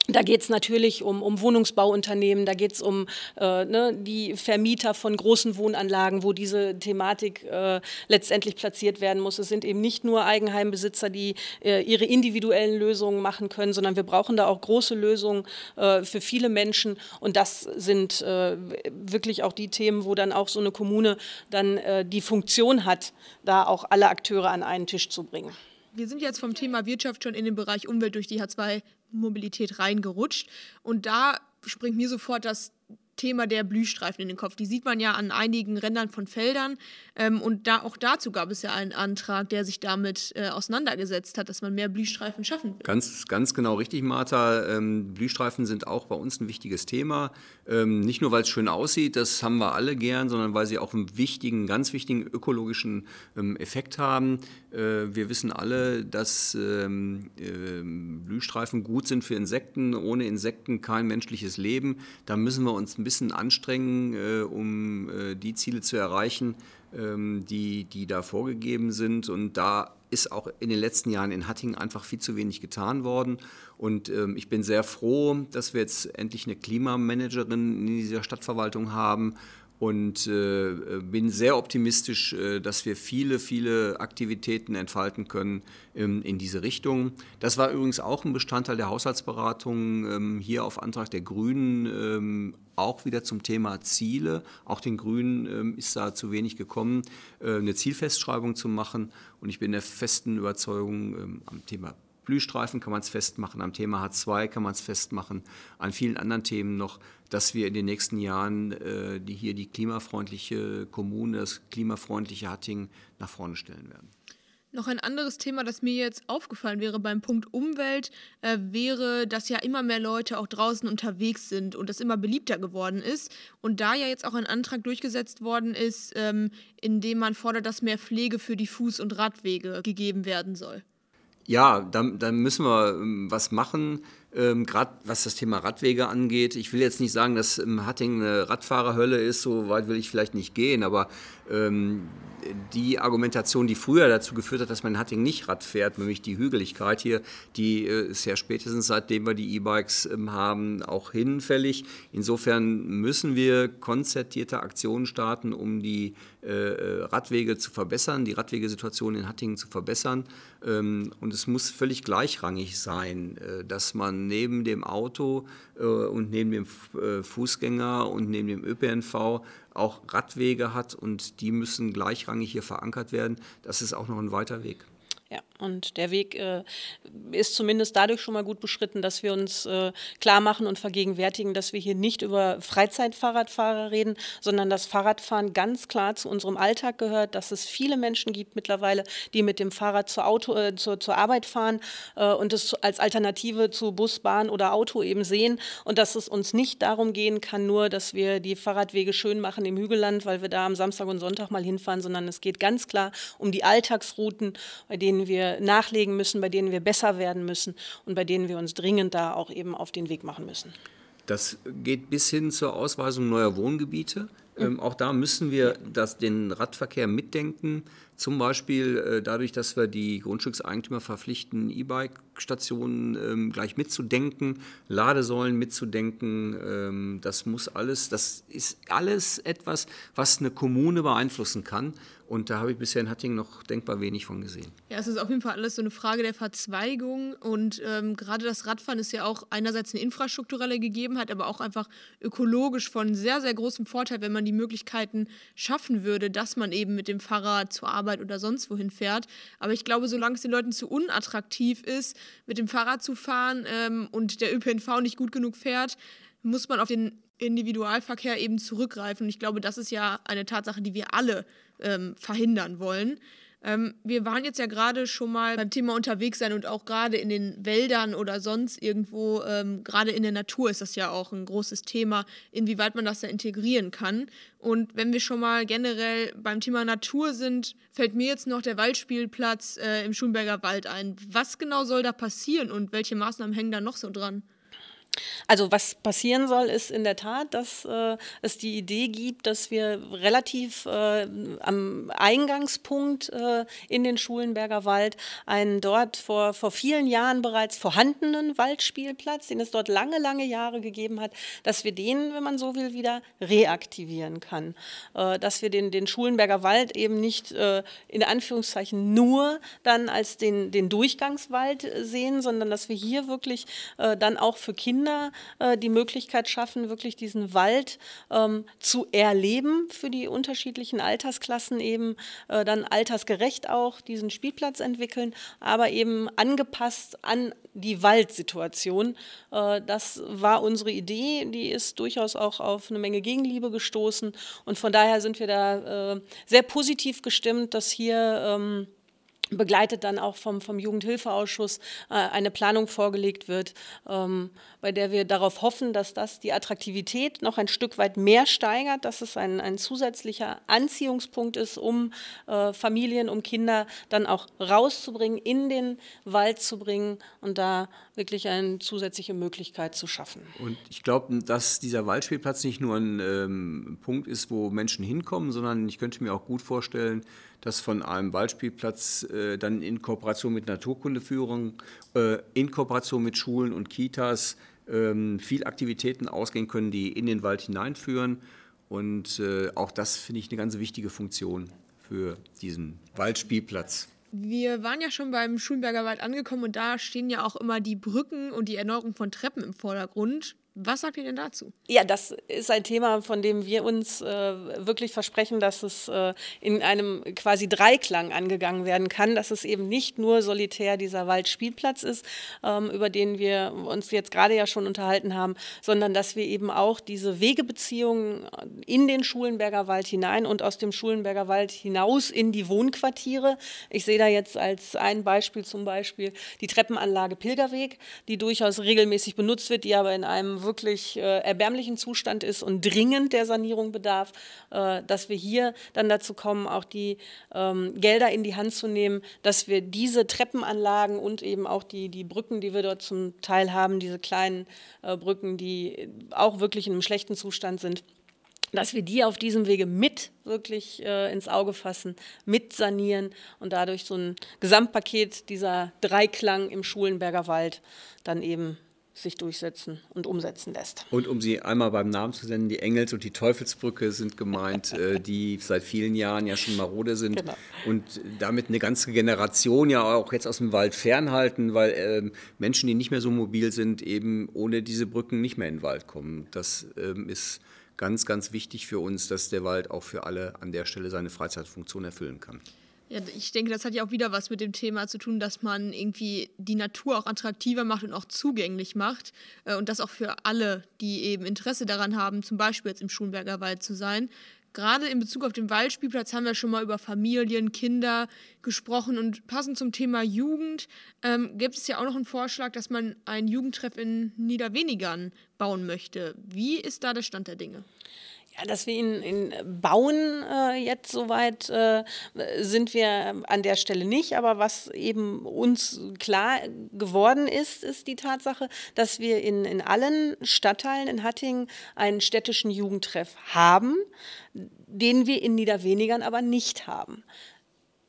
Da geht es natürlich um, um Wohnungsbauunternehmen, da geht es um äh, ne, die Vermieter von großen Wohnanlagen, wo diese Thematik äh, letztendlich platziert werden muss. Es sind eben nicht nur Eigenheimbesitzer, die äh, ihre individuellen Lösungen machen können, sondern wir brauchen da auch große Lösungen äh, für viele Menschen. Und das sind äh, wirklich auch die Themen, wo dann auch so eine Kommune dann äh, die Funktion hat, da auch alle Akteure an einen Tisch zu bringen wir sind jetzt vom Thema Wirtschaft schon in den Bereich Umwelt durch die H2-Mobilität reingerutscht. Und da springt mir sofort das Thema der Blühstreifen in den Kopf. Die sieht man ja an einigen Rändern von Feldern. Ähm, und da, auch dazu gab es ja einen Antrag, der sich damit äh, auseinandergesetzt hat, dass man mehr Blühstreifen schaffen will. Ganz, ganz genau richtig, Martha. Ähm, Blühstreifen sind auch bei uns ein wichtiges Thema. Ähm, nicht nur, weil es schön aussieht, das haben wir alle gern, sondern weil sie auch einen wichtigen, ganz wichtigen ökologischen ähm, Effekt haben. Äh, wir wissen alle, dass äh, Blühstreifen gut sind für Insekten. Ohne Insekten kein menschliches Leben. Da müssen wir uns ein bisschen anstrengen, äh, um äh, die Ziele zu erreichen, ähm, die, die da vorgegeben sind. Und da ist auch in den letzten Jahren in Hattingen einfach viel zu wenig getan worden. Und ähm, ich bin sehr froh, dass wir jetzt endlich eine Klimamanagerin in dieser Stadtverwaltung haben und äh, bin sehr optimistisch, äh, dass wir viele, viele Aktivitäten entfalten können ähm, in diese Richtung. Das war übrigens auch ein Bestandteil der Haushaltsberatung ähm, hier auf Antrag der Grünen, ähm, auch wieder zum Thema Ziele. Auch den Grünen ähm, ist da zu wenig gekommen, äh, eine Zielfestschreibung zu machen. Und ich bin der festen Überzeugung ähm, am Thema Blühstreifen kann man es festmachen, am Thema H2 kann man es festmachen, an vielen anderen Themen noch, dass wir in den nächsten Jahren äh, die hier die klimafreundliche Kommune, das klimafreundliche Hattingen nach vorne stellen werden. Noch ein anderes Thema, das mir jetzt aufgefallen wäre beim Punkt Umwelt, äh, wäre, dass ja immer mehr Leute auch draußen unterwegs sind und das immer beliebter geworden ist. Und da ja jetzt auch ein Antrag durchgesetzt worden ist, ähm, in dem man fordert, dass mehr Pflege für die Fuß- und Radwege gegeben werden soll. Ja, da, da müssen wir ähm, was machen, ähm, gerade was das Thema Radwege angeht. Ich will jetzt nicht sagen, dass Hatting eine Radfahrerhölle ist, so weit will ich vielleicht nicht gehen, aber ähm, die Argumentation, die früher dazu geführt hat, dass man in Hatting nicht Rad fährt, nämlich die Hügeligkeit hier, die äh, ist ja spätestens seitdem wir die E-Bikes ähm, haben, auch hinfällig. Insofern müssen wir konzertierte Aktionen starten, um die Radwege zu verbessern, die Radwegesituation in Hattingen zu verbessern. Ähm, und es muss völlig gleichrangig sein, äh, dass man neben dem Auto äh, und neben dem äh, Fußgänger und neben dem ÖPNV auch Radwege hat und die müssen gleichrangig hier verankert werden. Das ist auch noch ein weiter Weg. Ja, und der Weg äh, ist zumindest dadurch schon mal gut beschritten, dass wir uns äh, klar machen und vergegenwärtigen, dass wir hier nicht über Freizeitfahrradfahrer reden, sondern dass Fahrradfahren ganz klar zu unserem Alltag gehört, dass es viele Menschen gibt mittlerweile, die mit dem Fahrrad zur, Auto, äh, zur, zur Arbeit fahren äh, und es als Alternative zu Bus, Bahn oder Auto eben sehen. Und dass es uns nicht darum gehen kann, nur, dass wir die Fahrradwege schön machen im Hügelland, weil wir da am Samstag und Sonntag mal hinfahren, sondern es geht ganz klar um die Alltagsrouten, bei denen denen wir nachlegen müssen, bei denen wir besser werden müssen und bei denen wir uns dringend da auch eben auf den Weg machen müssen. Das geht bis hin zur Ausweisung neuer Wohngebiete. Ähm, auch da müssen wir das, den Radverkehr mitdenken. Zum Beispiel äh, dadurch, dass wir die Grundstückseigentümer verpflichten, E-Bike-Stationen ähm, gleich mitzudenken, Ladesäulen mitzudenken. Ähm, das muss alles, das ist alles etwas, was eine Kommune beeinflussen kann. Und da habe ich bisher in Hattingen noch denkbar wenig von gesehen. Ja, es ist auf jeden Fall alles so eine Frage der Verzweigung. Und ähm, gerade das Radfahren ist ja auch einerseits eine infrastrukturelle Gegebenheit, aber auch einfach ökologisch von sehr, sehr großem Vorteil, wenn man die Möglichkeiten schaffen würde, dass man eben mit dem Fahrrad zur Arbeit oder sonst wohin fährt. Aber ich glaube, solange es den Leuten zu unattraktiv ist, mit dem Fahrrad zu fahren ähm, und der ÖPNV nicht gut genug fährt, muss man auf den Individualverkehr eben zurückgreifen. Und ich glaube, das ist ja eine Tatsache, die wir alle ähm, verhindern wollen. Ähm, wir waren jetzt ja gerade schon mal beim Thema unterwegs sein und auch gerade in den Wäldern oder sonst irgendwo, ähm, gerade in der Natur ist das ja auch ein großes Thema, inwieweit man das da integrieren kann. Und wenn wir schon mal generell beim Thema Natur sind, fällt mir jetzt noch der Waldspielplatz äh, im Schulenberger Wald ein. Was genau soll da passieren und welche Maßnahmen hängen da noch so dran? Also was passieren soll, ist in der Tat, dass äh, es die Idee gibt, dass wir relativ äh, am Eingangspunkt äh, in den Schulenberger Wald einen dort vor, vor vielen Jahren bereits vorhandenen Waldspielplatz, den es dort lange, lange Jahre gegeben hat, dass wir den, wenn man so will, wieder reaktivieren kann. Äh, dass wir den, den Schulenberger Wald eben nicht äh, in Anführungszeichen nur dann als den, den Durchgangswald sehen, sondern dass wir hier wirklich äh, dann auch für Kinder Kinder äh, die Möglichkeit schaffen, wirklich diesen Wald ähm, zu erleben für die unterschiedlichen Altersklassen, eben äh, dann altersgerecht auch diesen Spielplatz entwickeln, aber eben angepasst an die Waldsituation. Äh, das war unsere Idee, die ist durchaus auch auf eine Menge Gegenliebe gestoßen und von daher sind wir da äh, sehr positiv gestimmt, dass hier ähm, begleitet dann auch vom, vom Jugendhilfeausschuss äh, eine Planung vorgelegt wird, ähm, bei der wir darauf hoffen, dass das die Attraktivität noch ein Stück weit mehr steigert, dass es ein, ein zusätzlicher Anziehungspunkt ist, um äh, Familien, um Kinder dann auch rauszubringen, in den Wald zu bringen und da wirklich eine zusätzliche Möglichkeit zu schaffen. Und ich glaube, dass dieser Waldspielplatz nicht nur ein ähm, Punkt ist, wo Menschen hinkommen, sondern ich könnte mir auch gut vorstellen, dass von einem Waldspielplatz äh, dann in Kooperation mit Naturkundeführung, äh, in Kooperation mit Schulen und Kitas ähm, viel Aktivitäten ausgehen können, die in den Wald hineinführen. Und äh, auch das finde ich eine ganz wichtige Funktion für diesen Waldspielplatz. Wir waren ja schon beim Schulenberger Wald angekommen und da stehen ja auch immer die Brücken und die Erneuerung von Treppen im Vordergrund. Was sagt ihr denn dazu? Ja, das ist ein Thema, von dem wir uns äh, wirklich versprechen, dass es äh, in einem quasi Dreiklang angegangen werden kann, dass es eben nicht nur solitär dieser Waldspielplatz ist, ähm, über den wir uns jetzt gerade ja schon unterhalten haben, sondern dass wir eben auch diese Wegebeziehungen in den Schulenberger Wald hinein und aus dem Schulenberger Wald hinaus in die Wohnquartiere. Ich sehe da jetzt als ein Beispiel zum Beispiel die Treppenanlage Pilgerweg, die durchaus regelmäßig benutzt wird, die aber in einem wirklich äh, erbärmlichen Zustand ist und dringend der Sanierung bedarf, äh, dass wir hier dann dazu kommen, auch die ähm, Gelder in die Hand zu nehmen, dass wir diese Treppenanlagen und eben auch die, die Brücken, die wir dort zum Teil haben, diese kleinen äh, Brücken, die auch wirklich in einem schlechten Zustand sind, dass wir die auf diesem Wege mit wirklich äh, ins Auge fassen, mit sanieren und dadurch so ein Gesamtpaket dieser Dreiklang im Schulenberger Wald dann eben sich durchsetzen und umsetzen lässt. Und um sie einmal beim Namen zu nennen, die Engels- und die Teufelsbrücke sind gemeint, [LAUGHS] äh, die seit vielen Jahren ja schon marode sind genau. und damit eine ganze Generation ja auch jetzt aus dem Wald fernhalten, weil äh, Menschen, die nicht mehr so mobil sind, eben ohne diese Brücken nicht mehr in den Wald kommen. Das ähm, ist ganz, ganz wichtig für uns, dass der Wald auch für alle an der Stelle seine Freizeitfunktion erfüllen kann. Ja, ich denke, das hat ja auch wieder was mit dem Thema zu tun, dass man irgendwie die Natur auch attraktiver macht und auch zugänglich macht. Äh, und das auch für alle, die eben Interesse daran haben, zum Beispiel jetzt im Schulenberger Wald zu sein. Gerade in Bezug auf den Waldspielplatz haben wir schon mal über Familien, Kinder gesprochen und passend zum Thema Jugend ähm, gibt es ja auch noch einen Vorschlag, dass man ein Jugendtreff in Niederwenigern bauen möchte. Wie ist da der Stand der Dinge? Ja, dass wir ihn, ihn bauen äh, jetzt soweit äh, sind wir an der Stelle nicht. Aber was eben uns klar geworden ist, ist die Tatsache, dass wir in, in allen Stadtteilen in Hattingen einen städtischen Jugendtreff haben, den wir in Niederwenigern aber nicht haben.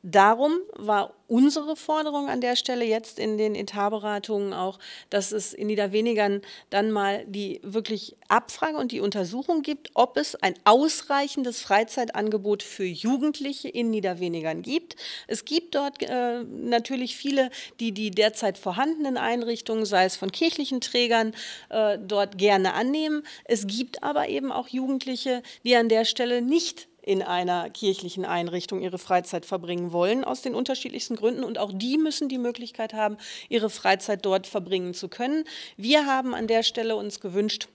Darum war unsere Forderung an der Stelle jetzt in den Etatberatungen auch, dass es in Niederwenigern dann mal die wirklich Abfrage und die Untersuchung gibt, ob es ein ausreichendes Freizeitangebot für Jugendliche in Niederwenigern gibt. Es gibt dort äh, natürlich viele, die die derzeit vorhandenen Einrichtungen, sei es von kirchlichen Trägern, äh, dort gerne annehmen. Es gibt aber eben auch Jugendliche, die an der Stelle nicht in einer kirchlichen Einrichtung ihre Freizeit verbringen wollen, aus den unterschiedlichsten Gründen. Und auch die müssen die Möglichkeit haben, ihre Freizeit dort verbringen zu können. Wir haben an der Stelle uns gewünscht,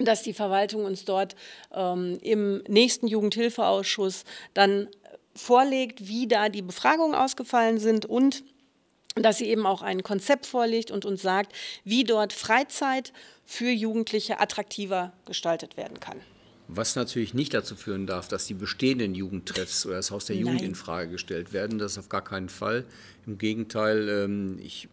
dass die Verwaltung uns dort ähm, im nächsten Jugendhilfeausschuss dann vorlegt, wie da die Befragungen ausgefallen sind und dass sie eben auch ein Konzept vorlegt und uns sagt, wie dort Freizeit für Jugendliche attraktiver gestaltet werden kann. Was natürlich nicht dazu führen darf, dass die bestehenden Jugendtreffs oder das Haus der Nein. Jugend in Frage gestellt werden. Das ist auf gar keinen Fall. Im Gegenteil, ähm, ich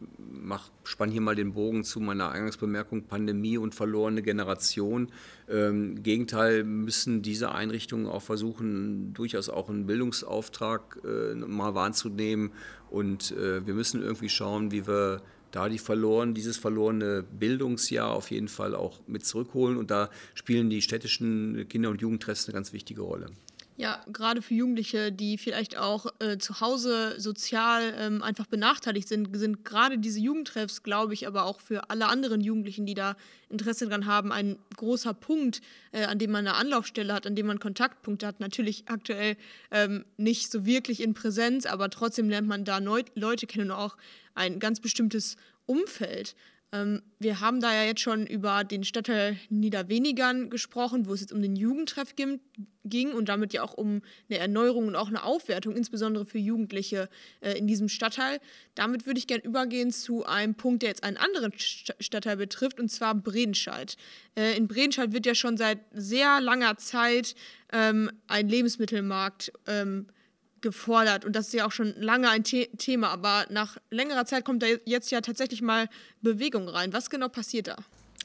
spanne hier mal den Bogen zu meiner Eingangsbemerkung Pandemie und verlorene Generation. Im ähm, Gegenteil müssen diese Einrichtungen auch versuchen, durchaus auch einen Bildungsauftrag äh, mal wahrzunehmen. Und äh, wir müssen irgendwie schauen, wie wir da die verloren, dieses verlorene Bildungsjahr auf jeden Fall auch mit zurückholen. Und da spielen die städtischen Kinder- und Jugendtreffs eine ganz wichtige Rolle. Ja, gerade für Jugendliche, die vielleicht auch äh, zu Hause sozial ähm, einfach benachteiligt sind, sind gerade diese Jugendtreffs, glaube ich, aber auch für alle anderen Jugendlichen, die da Interesse daran haben, ein großer Punkt, äh, an dem man eine Anlaufstelle hat, an dem man Kontaktpunkte hat. Natürlich aktuell ähm, nicht so wirklich in Präsenz, aber trotzdem lernt man da Leute kennen und auch ein ganz bestimmtes Umfeld. Ähm, wir haben da ja jetzt schon über den Stadtteil Niederwenigern gesprochen, wo es jetzt um den Jugendtreff ging und damit ja auch um eine Erneuerung und auch eine Aufwertung, insbesondere für Jugendliche äh, in diesem Stadtteil. Damit würde ich gerne übergehen zu einem Punkt, der jetzt einen anderen Stadtteil betrifft, und zwar Bredenscheid. Äh, in Bredenscheid wird ja schon seit sehr langer Zeit ähm, ein Lebensmittelmarkt ähm, gefordert und das ist ja auch schon lange ein The Thema, aber nach längerer Zeit kommt da jetzt ja tatsächlich mal Bewegung rein. Was genau passiert da?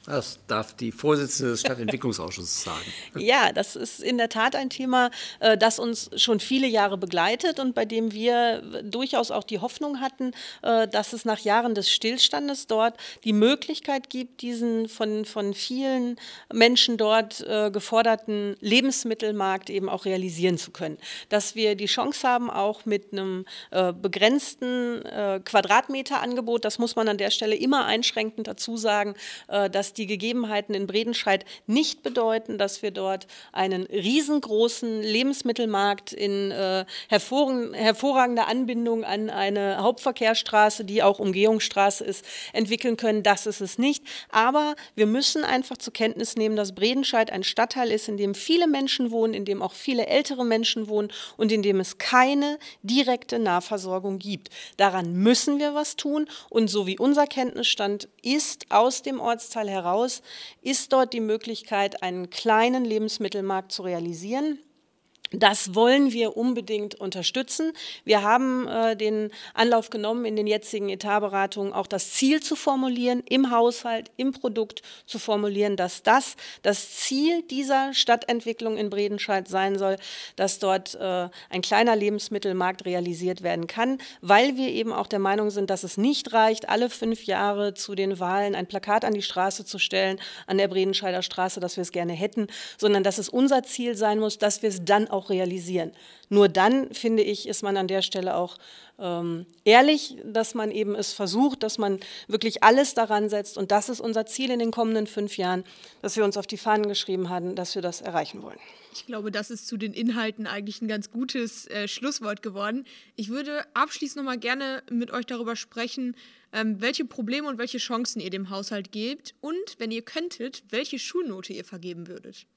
Das darf die Vorsitzende des Stadtentwicklungsausschusses sagen. Ja, das ist in der Tat ein Thema, äh, das uns schon viele Jahre begleitet und bei dem wir durchaus auch die Hoffnung hatten, äh, dass es nach Jahren des Stillstandes dort die Möglichkeit gibt, diesen von, von vielen Menschen dort äh, geforderten Lebensmittelmarkt eben auch realisieren zu können. Dass wir die Chance haben, auch mit einem begrenzten Quadratmeterangebot, das muss man an der Stelle immer einschränkend dazu sagen, dass die die Gegebenheiten in Bredenscheid nicht bedeuten, dass wir dort einen riesengroßen Lebensmittelmarkt in äh, hervorragender Anbindung an eine Hauptverkehrsstraße, die auch Umgehungsstraße ist, entwickeln können. Das ist es nicht. Aber wir müssen einfach zur Kenntnis nehmen, dass Bredenscheid ein Stadtteil ist, in dem viele Menschen wohnen, in dem auch viele ältere Menschen wohnen und in dem es keine direkte Nahversorgung gibt. Daran müssen wir was tun und so wie unser Kenntnisstand ist aus dem Ortsteil heraus, ist dort die Möglichkeit, einen kleinen Lebensmittelmarkt zu realisieren das wollen wir unbedingt unterstützen. Wir haben äh, den Anlauf genommen, in den jetzigen Etatberatungen auch das Ziel zu formulieren, im Haushalt, im Produkt zu formulieren, dass das das Ziel dieser Stadtentwicklung in Bredenscheid sein soll, dass dort äh, ein kleiner Lebensmittelmarkt realisiert werden kann, weil wir eben auch der Meinung sind, dass es nicht reicht, alle fünf Jahre zu den Wahlen ein Plakat an die Straße zu stellen, an der Bredenscheider Straße, dass wir es gerne hätten, sondern dass es unser Ziel sein muss, dass wir es dann auch auch realisieren. Nur dann, finde ich, ist man an der Stelle auch ähm, ehrlich, dass man eben es versucht, dass man wirklich alles daran setzt. Und das ist unser Ziel in den kommenden fünf Jahren, dass wir uns auf die Fahnen geschrieben haben, dass wir das erreichen wollen. Ich glaube, das ist zu den Inhalten eigentlich ein ganz gutes äh, Schlusswort geworden. Ich würde abschließend noch mal gerne mit euch darüber sprechen, ähm, welche Probleme und welche Chancen ihr dem Haushalt gebt und, wenn ihr könntet, welche Schulnote ihr vergeben würdet.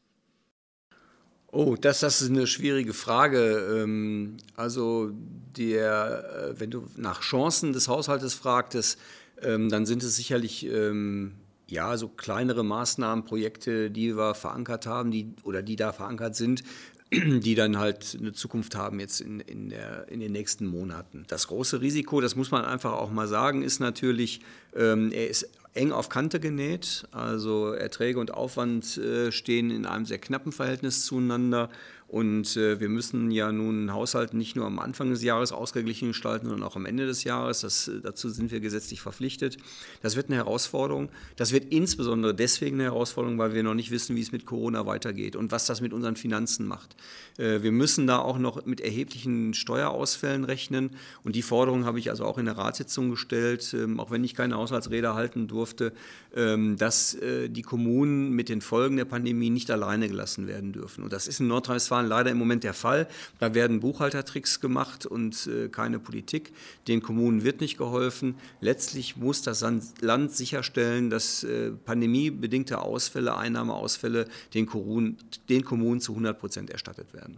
Oh, das, das ist eine schwierige Frage. Ähm, also, der, äh, wenn du nach Chancen des Haushaltes fragtest, ähm, dann sind es sicherlich ähm, ja, so kleinere Maßnahmen, Projekte, die wir verankert haben, die, oder die da verankert sind, [CLEARS THROAT] die dann halt eine Zukunft haben jetzt in, in, der, in den nächsten Monaten. Das große Risiko, das muss man einfach auch mal sagen, ist natürlich, er ist eng auf Kante genäht. Also Erträge und Aufwand äh, stehen in einem sehr knappen Verhältnis zueinander. Und äh, wir müssen ja nun einen Haushalt nicht nur am Anfang des Jahres ausgeglichen gestalten, sondern auch am Ende des Jahres. Das, äh, dazu sind wir gesetzlich verpflichtet. Das wird eine Herausforderung. Das wird insbesondere deswegen eine Herausforderung, weil wir noch nicht wissen, wie es mit Corona weitergeht und was das mit unseren Finanzen macht. Äh, wir müssen da auch noch mit erheblichen Steuerausfällen rechnen. Und die Forderung habe ich also auch in der Ratssitzung gestellt, ähm, auch wenn ich keine Haushaltsrede halten durfte, ähm, dass äh, die Kommunen mit den Folgen der Pandemie nicht alleine gelassen werden dürfen. Und das ist in Nordrhein-Westfalen Nordrhein-Westfalen leider im Moment der Fall. Da werden Buchhaltertricks gemacht und äh, keine Politik. Den Kommunen wird nicht geholfen. Letztlich muss das Land sicherstellen, dass äh, pandemiebedingte Ausfälle, Einnahmeausfälle den Kommunen, den Kommunen zu 100 Prozent erstattet werden.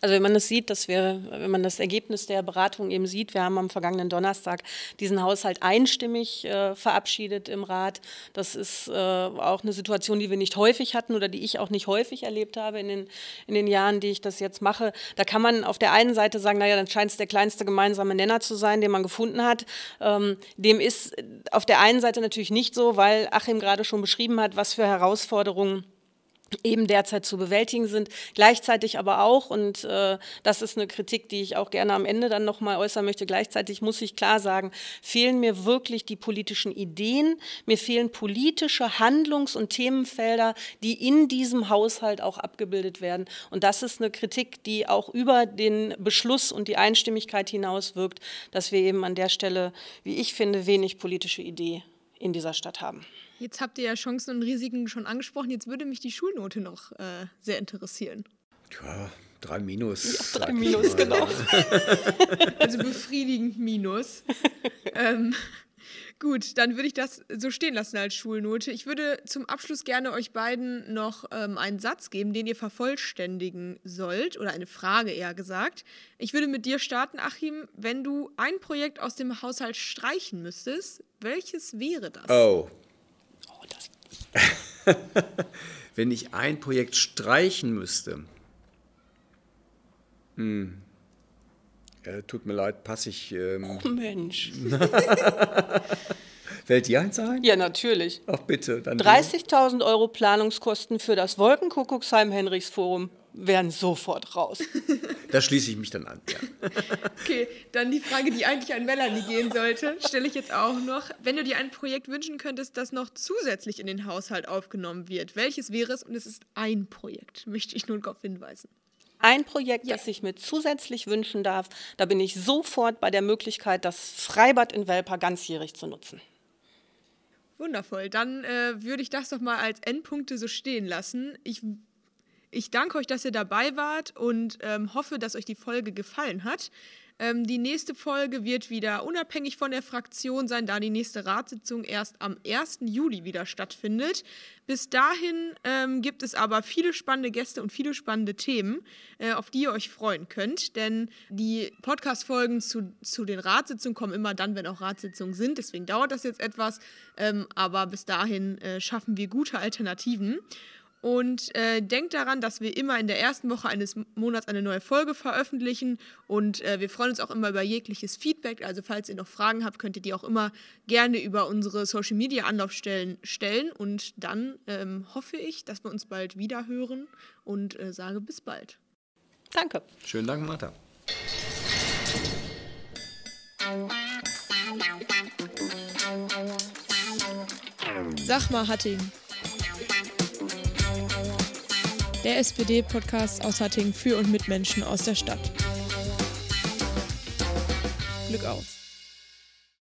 Also wenn man das sieht, dass wir, wenn man das Ergebnis der Beratung eben sieht, wir haben am vergangenen Donnerstag diesen Haushalt einstimmig äh, verabschiedet im Rat. Das ist äh, auch eine Situation, die wir nicht häufig hatten oder die ich auch nicht häufig erlebt habe in den, in den Jahren, die ich das jetzt mache. Da kann man auf der einen Seite sagen, naja, dann scheint es der kleinste gemeinsame Nenner zu sein, den man gefunden hat. Ähm, dem ist auf der einen Seite natürlich nicht so, weil Achim gerade schon beschrieben hat, was für Herausforderungen eben derzeit zu bewältigen sind. Gleichzeitig aber auch, und äh, das ist eine Kritik, die ich auch gerne am Ende dann nochmal äußern möchte, gleichzeitig muss ich klar sagen, fehlen mir wirklich die politischen Ideen, mir fehlen politische Handlungs- und Themenfelder, die in diesem Haushalt auch abgebildet werden. Und das ist eine Kritik, die auch über den Beschluss und die Einstimmigkeit hinaus wirkt, dass wir eben an der Stelle, wie ich finde, wenig politische Idee in dieser Stadt haben. Jetzt habt ihr ja Chancen und Risiken schon angesprochen. Jetzt würde mich die Schulnote noch äh, sehr interessieren. Ja, drei Minus. Ja, drei Minus, genau. [LAUGHS] also befriedigend Minus. [LAUGHS] ähm, gut, dann würde ich das so stehen lassen als Schulnote. Ich würde zum Abschluss gerne euch beiden noch ähm, einen Satz geben, den ihr vervollständigen sollt, oder eine Frage eher gesagt. Ich würde mit dir starten, Achim. Wenn du ein Projekt aus dem Haushalt streichen müsstest, welches wäre das? Oh, [LAUGHS] Wenn ich ein Projekt streichen müsste, hm. Ja, tut mir leid, passe ich. Ähm oh Mensch. [LAUGHS] Fällt dir eins ein? Ja, natürlich. Ach bitte. 30.000 Euro Planungskosten für das Wolkenkuckucksheim-Henrichsforum wären sofort raus. [LAUGHS] Da schließe ich mich dann an. Ja. [LAUGHS] Okay, dann die Frage, die eigentlich an Melanie gehen sollte, stelle ich jetzt auch noch. Wenn du dir ein Projekt wünschen könntest, das noch zusätzlich in den Haushalt aufgenommen wird, welches wäre es? Und es ist ein Projekt, möchte ich nun darauf hinweisen. Ein Projekt, ja. das ich mir zusätzlich wünschen darf, da bin ich sofort bei der Möglichkeit, das Freibad in Welper ganzjährig zu nutzen. Wundervoll. Dann äh, würde ich das doch mal als Endpunkte so stehen lassen. Ich, ich danke euch, dass ihr dabei wart und ähm, hoffe, dass euch die Folge gefallen hat. Ähm, die nächste Folge wird wieder unabhängig von der Fraktion sein, da die nächste Ratssitzung erst am 1. Juli wieder stattfindet. Bis dahin ähm, gibt es aber viele spannende Gäste und viele spannende Themen, äh, auf die ihr euch freuen könnt. Denn die Podcast-Folgen zu, zu den Ratssitzungen kommen immer dann, wenn auch Ratssitzungen sind. Deswegen dauert das jetzt etwas. Ähm, aber bis dahin äh, schaffen wir gute Alternativen. Und äh, denkt daran, dass wir immer in der ersten Woche eines Monats eine neue Folge veröffentlichen. Und äh, wir freuen uns auch immer über jegliches Feedback. Also falls ihr noch Fragen habt, könnt ihr die auch immer gerne über unsere Social Media Anlaufstellen stellen. Und dann ähm, hoffe ich, dass wir uns bald wieder hören und äh, sage bis bald. Danke. Schönen Dank, Martha. Sag mal, Hatting der SPD-Podcast aus Hattingen für und mit Menschen aus der Stadt. Glück auf!